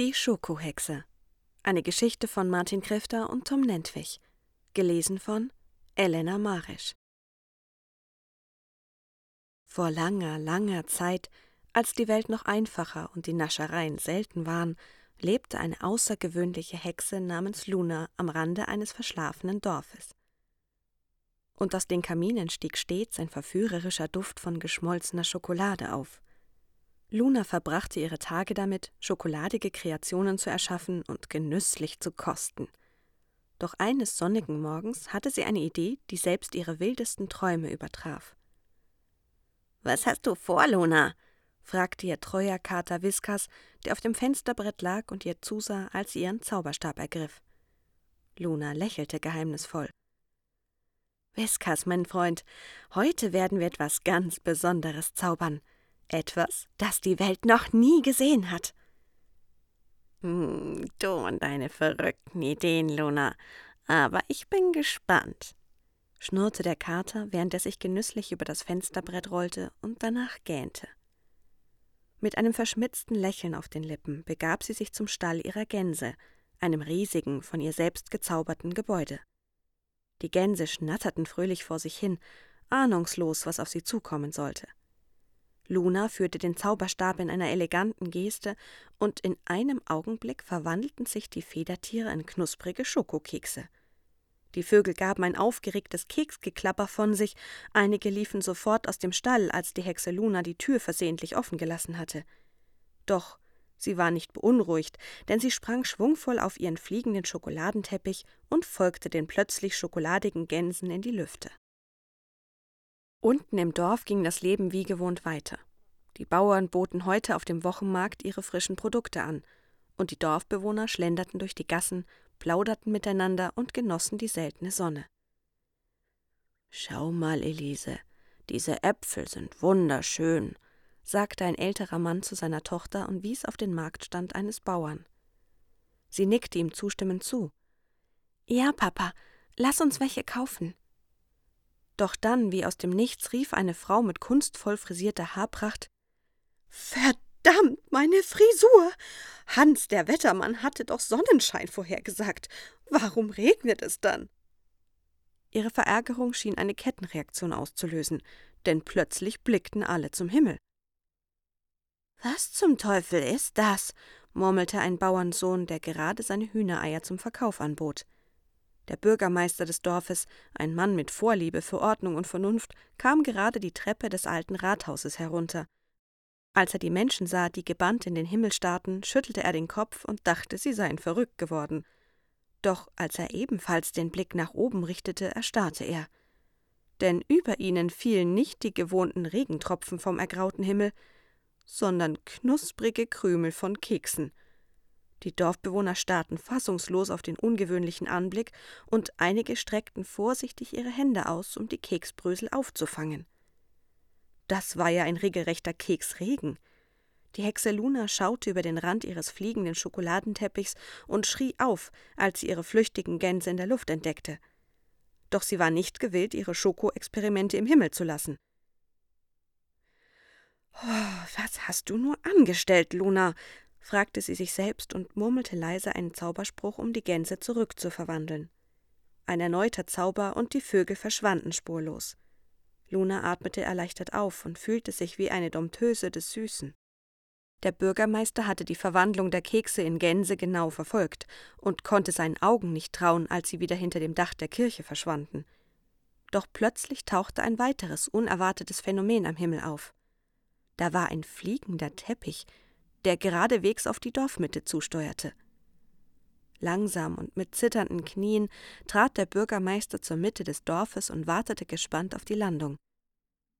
Die Schokohexe. Eine Geschichte von Martin Krifter und Tom Nentwich. Gelesen von Elena Marisch. Vor langer, langer Zeit, als die Welt noch einfacher und die Naschereien selten waren, lebte eine außergewöhnliche Hexe namens Luna am Rande eines verschlafenen Dorfes. Und aus den Kaminen stieg stets ein verführerischer Duft von geschmolzener Schokolade auf. Luna verbrachte ihre Tage damit, schokoladige Kreationen zu erschaffen und genüsslich zu kosten. Doch eines sonnigen Morgens hatte sie eine Idee, die selbst ihre wildesten Träume übertraf. Was hast du vor, Luna? fragte ihr treuer Kater Viskas, der auf dem Fensterbrett lag und ihr zusah, als sie ihren Zauberstab ergriff. Luna lächelte geheimnisvoll. Viskas, mein Freund, heute werden wir etwas ganz Besonderes zaubern. Etwas, das die Welt noch nie gesehen hat. Hm, du und deine verrückten Ideen, Luna. Aber ich bin gespannt, schnurrte der Kater, während er sich genüsslich über das Fensterbrett rollte und danach gähnte. Mit einem verschmitzten Lächeln auf den Lippen begab sie sich zum Stall ihrer Gänse, einem riesigen, von ihr selbst gezauberten Gebäude. Die Gänse schnatterten fröhlich vor sich hin, ahnungslos, was auf sie zukommen sollte. Luna führte den Zauberstab in einer eleganten Geste, und in einem Augenblick verwandelten sich die Federtiere in knusprige Schokokekse. Die Vögel gaben ein aufgeregtes Keksgeklapper von sich, einige liefen sofort aus dem Stall, als die Hexe Luna die Tür versehentlich offen gelassen hatte. Doch sie war nicht beunruhigt, denn sie sprang schwungvoll auf ihren fliegenden Schokoladenteppich und folgte den plötzlich schokoladigen Gänsen in die Lüfte. Unten im Dorf ging das Leben wie gewohnt weiter. Die Bauern boten heute auf dem Wochenmarkt ihre frischen Produkte an, und die Dorfbewohner schlenderten durch die Gassen, plauderten miteinander und genossen die seltene Sonne. Schau mal, Elise, diese Äpfel sind wunderschön, sagte ein älterer Mann zu seiner Tochter und wies auf den Marktstand eines Bauern. Sie nickte ihm zustimmend zu. Ja, Papa, lass uns welche kaufen. Doch dann, wie aus dem Nichts, rief eine Frau mit kunstvoll frisierter Haarpracht Verdammt, meine Frisur. Hans, der Wettermann, hatte doch Sonnenschein vorhergesagt. Warum regnet es dann? Ihre Verärgerung schien eine Kettenreaktion auszulösen, denn plötzlich blickten alle zum Himmel. Was zum Teufel ist das? murmelte ein Bauernsohn, der gerade seine Hühnereier zum Verkauf anbot. Der Bürgermeister des Dorfes, ein Mann mit Vorliebe für Ordnung und Vernunft, kam gerade die Treppe des alten Rathauses herunter. Als er die Menschen sah, die gebannt in den Himmel starrten, schüttelte er den Kopf und dachte, sie seien verrückt geworden. Doch als er ebenfalls den Blick nach oben richtete, erstarrte er. Denn über ihnen fielen nicht die gewohnten Regentropfen vom ergrauten Himmel, sondern knusprige Krümel von Keksen – die Dorfbewohner starrten fassungslos auf den ungewöhnlichen Anblick, und einige streckten vorsichtig ihre Hände aus, um die Keksbrösel aufzufangen. Das war ja ein regelrechter Keksregen. Die Hexe Luna schaute über den Rand ihres fliegenden Schokoladenteppichs und schrie auf, als sie ihre flüchtigen Gänse in der Luft entdeckte. Doch sie war nicht gewillt, ihre Schokoexperimente im Himmel zu lassen. Oh, was hast du nur angestellt, Luna? Fragte sie sich selbst und murmelte leise einen Zauberspruch, um die Gänse zurückzuverwandeln. Ein erneuter Zauber und die Vögel verschwanden spurlos. Luna atmete erleichtert auf und fühlte sich wie eine Dompteuse des Süßen. Der Bürgermeister hatte die Verwandlung der Kekse in Gänse genau verfolgt und konnte seinen Augen nicht trauen, als sie wieder hinter dem Dach der Kirche verschwanden. Doch plötzlich tauchte ein weiteres unerwartetes Phänomen am Himmel auf. Da war ein fliegender Teppich, der geradewegs auf die Dorfmitte zusteuerte. Langsam und mit zitternden Knien trat der Bürgermeister zur Mitte des Dorfes und wartete gespannt auf die Landung.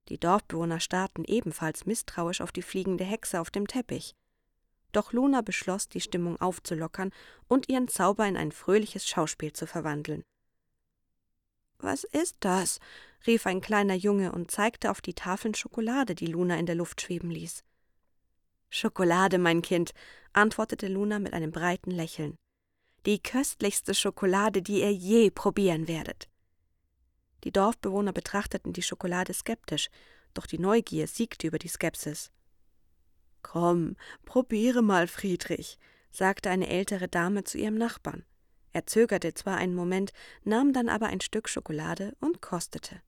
Die Dorfbewohner starrten ebenfalls misstrauisch auf die fliegende Hexe auf dem Teppich. Doch Luna beschloss, die Stimmung aufzulockern und ihren Zauber in ein fröhliches Schauspiel zu verwandeln. Was ist das? rief ein kleiner Junge und zeigte auf die Tafeln Schokolade, die Luna in der Luft schweben ließ. Schokolade, mein Kind, antwortete Luna mit einem breiten Lächeln. Die köstlichste Schokolade, die ihr je probieren werdet. Die Dorfbewohner betrachteten die Schokolade skeptisch, doch die Neugier siegte über die Skepsis. Komm, probiere mal, Friedrich, sagte eine ältere Dame zu ihrem Nachbarn. Er zögerte zwar einen Moment, nahm dann aber ein Stück Schokolade und kostete.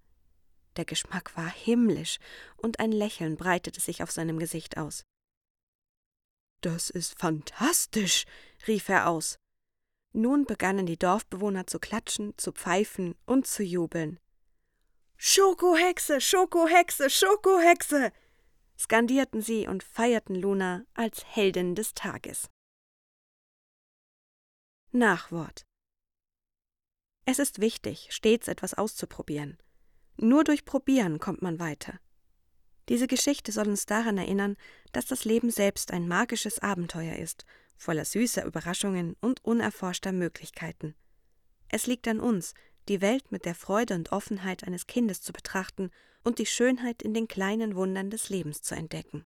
Der Geschmack war himmlisch, und ein Lächeln breitete sich auf seinem Gesicht aus. Das ist fantastisch, rief er aus. Nun begannen die Dorfbewohner zu klatschen, zu pfeifen und zu jubeln. Schokohexe, Schokohexe, Schokohexe! skandierten sie und feierten Luna als Heldin des Tages. Nachwort Es ist wichtig, stets etwas auszuprobieren. Nur durch Probieren kommt man weiter. Diese Geschichte soll uns daran erinnern, dass das Leben selbst ein magisches Abenteuer ist, voller süßer Überraschungen und unerforschter Möglichkeiten. Es liegt an uns, die Welt mit der Freude und Offenheit eines Kindes zu betrachten und die Schönheit in den kleinen Wundern des Lebens zu entdecken.